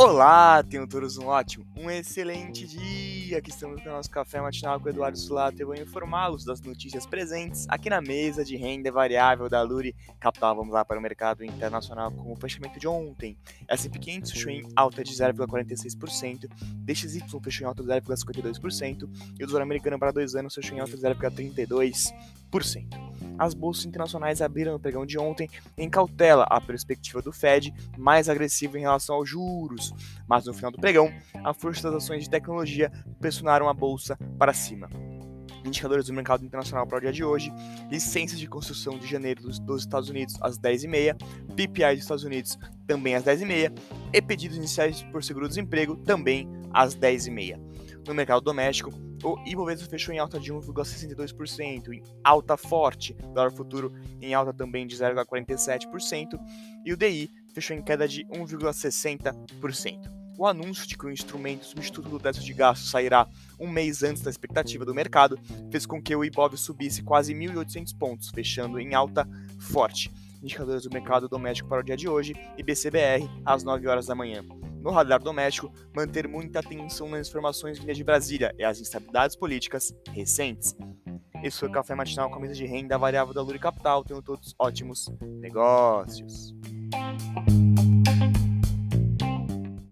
Olá, tenham todos um ótimo, um excelente dia! Aqui estamos com o nosso café matinal com o Eduardo Sulato. Eu vou informá-los das notícias presentes aqui na mesa de renda variável da Luri Capital. Vamos lá para o mercado internacional com o fechamento de ontem. S&P 500 fechou em alta de 0,46%, DXY fechou em alta de 0,52% e o Tesouro Americano para dois anos fechou em alta de 0,32% as bolsas internacionais abriram no pregão de ontem em cautela à perspectiva do Fed mais agressivo em relação aos juros, mas no final do pregão, a força das ações de tecnologia pressionaram a bolsa para cima. Indicadores do mercado internacional para o dia de hoje, licenças de construção de janeiro dos, dos Estados Unidos às 10h30, PPI dos Estados Unidos também às 10h30 e pedidos iniciais por seguro-desemprego também às 10h30. No mercado doméstico, o Ibovespa fechou em alta de 1,62%, em alta forte, o dólar futuro em alta também de 0,47%, e o DI fechou em queda de 1,60%. O anúncio de que o instrumento substituto do teto de gasto sairá um mês antes da expectativa do mercado fez com que o Ibov subisse quase 1.800 pontos, fechando em alta forte. Indicadores do mercado doméstico para o dia de hoje, IBCBR, às 9 horas da manhã no radar doméstico, manter muita atenção nas informações vindas de Brasília e as instabilidades políticas recentes. Esse foi o Café Matinal com a mesa de renda variável da Luri Capital. Tenham todos ótimos negócios.